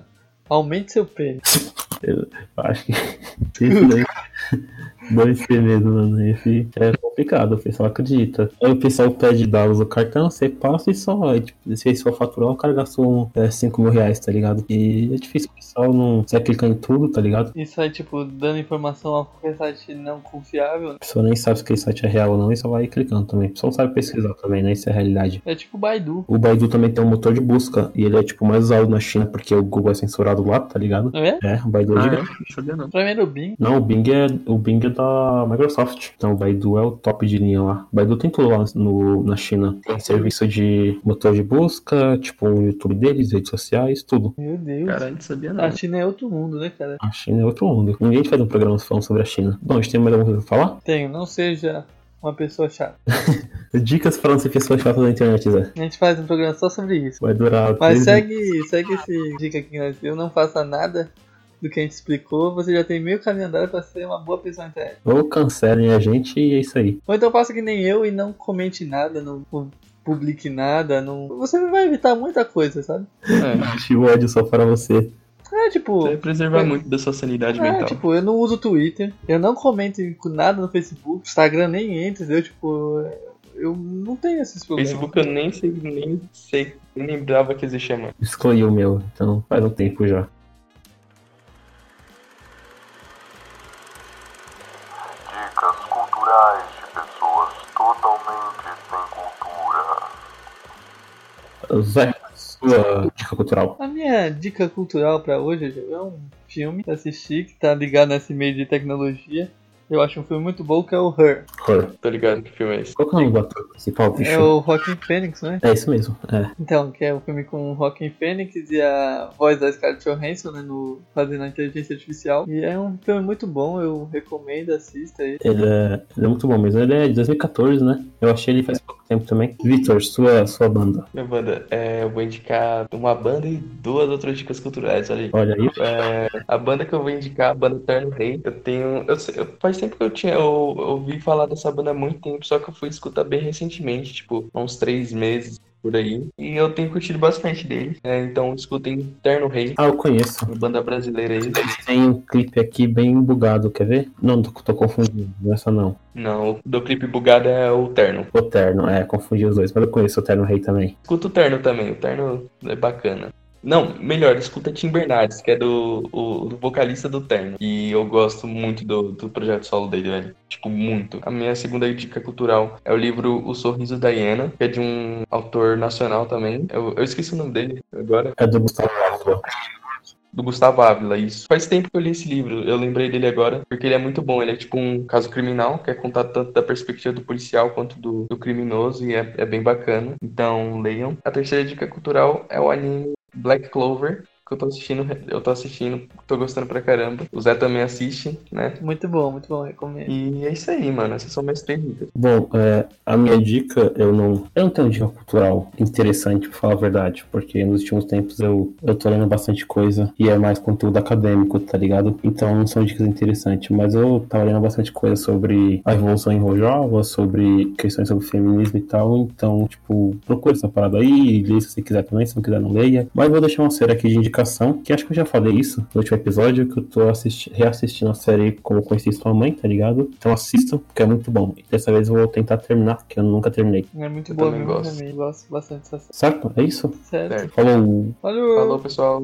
Aumente seu pênis. Eu acho que. *laughs* Isso daí. Dois mesmo, mano. Esse é complicado, o pessoal acredita. Aí o pessoal pede dados do cartão, você passa e só. Tipo, se for faturar, o cara gastou é, 5 mil reais, tá ligado? E é difícil o pessoal não. Você clicar em tudo, tá ligado? Isso aí, tipo, dando informação a qualquer site não confiável. A pessoa nem sabe se aquele site é real ou não e só vai clicando também. A pessoa não sabe pesquisar também, né? Isso é a realidade. É tipo o Baidu. O Baidu também tem um motor de busca e ele é tipo mais usado na China porque o Google é censurado lá, tá ligado? É? É, o Baidu é ah, gigante. É? Não sabia não. Primeiro o Bing. Não, o Bing é, o Bing é da Microsoft. Então o Baidu é o top de linha lá. Baidu tem tudo lá no, na China. Tem serviço de motor de busca, tipo o YouTube deles, redes sociais, tudo. Meu Deus. Cara, não sabia não. A China é outro mundo, né, cara? A China é outro mundo. Ninguém faz um programa falando sobre a China. Bom, a gente tem mais alguma coisa pra falar? Tenho, não seja uma pessoa chata. *laughs* Dicas falando ser pessoa chata na internet, Zé. A gente faz um programa só sobre isso. Vai durar. Mas segue, segue esse dica aqui, né? Eu não faça nada do que a gente explicou, você já tem meio caminho andado pra ser uma boa pessoa na internet. Ou cancelem a gente e é isso aí. Ou então faça que nem eu e não comente nada, não pu- publique nada, não. Você vai evitar muita coisa, sabe? É, *laughs* o ódio só para você. É tipo. você vai preservar É. muito da sua sanidade É, mental. tipo, eu não uso Twitter, eu não comento com nada no Facebook, Instagram nem entra, entendeu? Tipo, eu não tenho esses problemas. Facebook eu nem sei, nem sei, nem lembrava que existia mais. Excluiu o meu, então faz um tempo já. Zé, sua dica cultural. A minha dica cultural pra hoje é um filme que assisti que tá ligado nesse meio de tecnologia. Eu acho um filme muito bom que é o Her. Her. Tô ligado que filme é esse. Qual que é o nome do ator principal, bicho? É o Joaquin Phoenix, né? É isso mesmo, é. Então, que é o filme com o Joaquin Phoenix e a voz da Scarlett Johansson, né, no, fazendo a inteligência artificial. E é um filme muito bom, eu recomendo, assista ele. Ele é, ele é muito bom mesmo. Ele é de 2014, né? Eu achei ele faz pouco tempo também. Vitor, sua, sua banda. Minha banda, é, eu vou indicar uma banda e duas outras dicas culturais, olha aí. Olha aí. É, a banda que eu vou indicar, a banda Terno Rei, eu tenho. Eu, eu- faz tempo que eu tinha. Eu ouvi falar dessa banda há muito tempo, só que eu fui escutar bem recentemente, tipo, há uns três meses por aí. E eu tenho curtido bastante deles. É, então escutem Terno Rei, Ah, eu conheço. banda brasileira aí. Tem um clipe aqui bem bugado, quer ver? Não, tô, tô confundindo. Não é essa não. Não, o do clipe bugado é o Terno. O Terno, é, confundi os dois. Mas eu conheço o Terno Rei também. Escuta o Terno também, o Terno é bacana. Não, melhor, escuta Tim Bernardes, que é do, o, do vocalista do Terno. E eu gosto muito do, do projeto solo dele, velho. Tipo, muito. A minha segunda dica cultural é o livro O Sorriso da Hiena, que é de um autor nacional também. Eu, eu esqueci o nome dele agora. É do Gustavo Ávila. Do Gustavo Ávila, isso. Faz tempo que eu li esse livro, eu lembrei dele agora, porque ele é muito bom. Ele é tipo um caso criminal, que é contado tanto da perspectiva do policial quanto do, do criminoso, e é, é bem bacana. Então, leiam. A terceira dica cultural é o anime Black Clover, que eu tô assistindo, eu tô assistindo, tô gostando pra caramba. O Zé também assiste, né? Muito bom, muito bom, recomendo. E é isso aí, mano. Essas são minhas três dicas. Bom, é, a minha dica, eu não, eu não tenho dica cultural interessante, pra falar a verdade, porque nos últimos tempos eu, eu tô lendo bastante coisa e é mais conteúdo acadêmico, tá ligado? Então não são dicas interessantes, mas eu tava lendo bastante coisa sobre a evolução em Rojava, sobre questões sobre feminismo e tal, então, tipo, procura essa parada aí, lê se você quiser também, se não quiser não leia. Mas vou deixar uma série aqui de indicação, que acho que eu já falei isso no último episódio, que eu tô assisti reassistindo a série Como Conheci Sua Mãe, tá ligado? Então assistam, porque é muito bom. E dessa vez eu vou tentar terminar, porque eu nunca terminei. É muito Eu boa também mesmo gosto. também, gosto bastante dessa série. Certo? É isso? Certo. Falou! Falou! Falou, pessoal.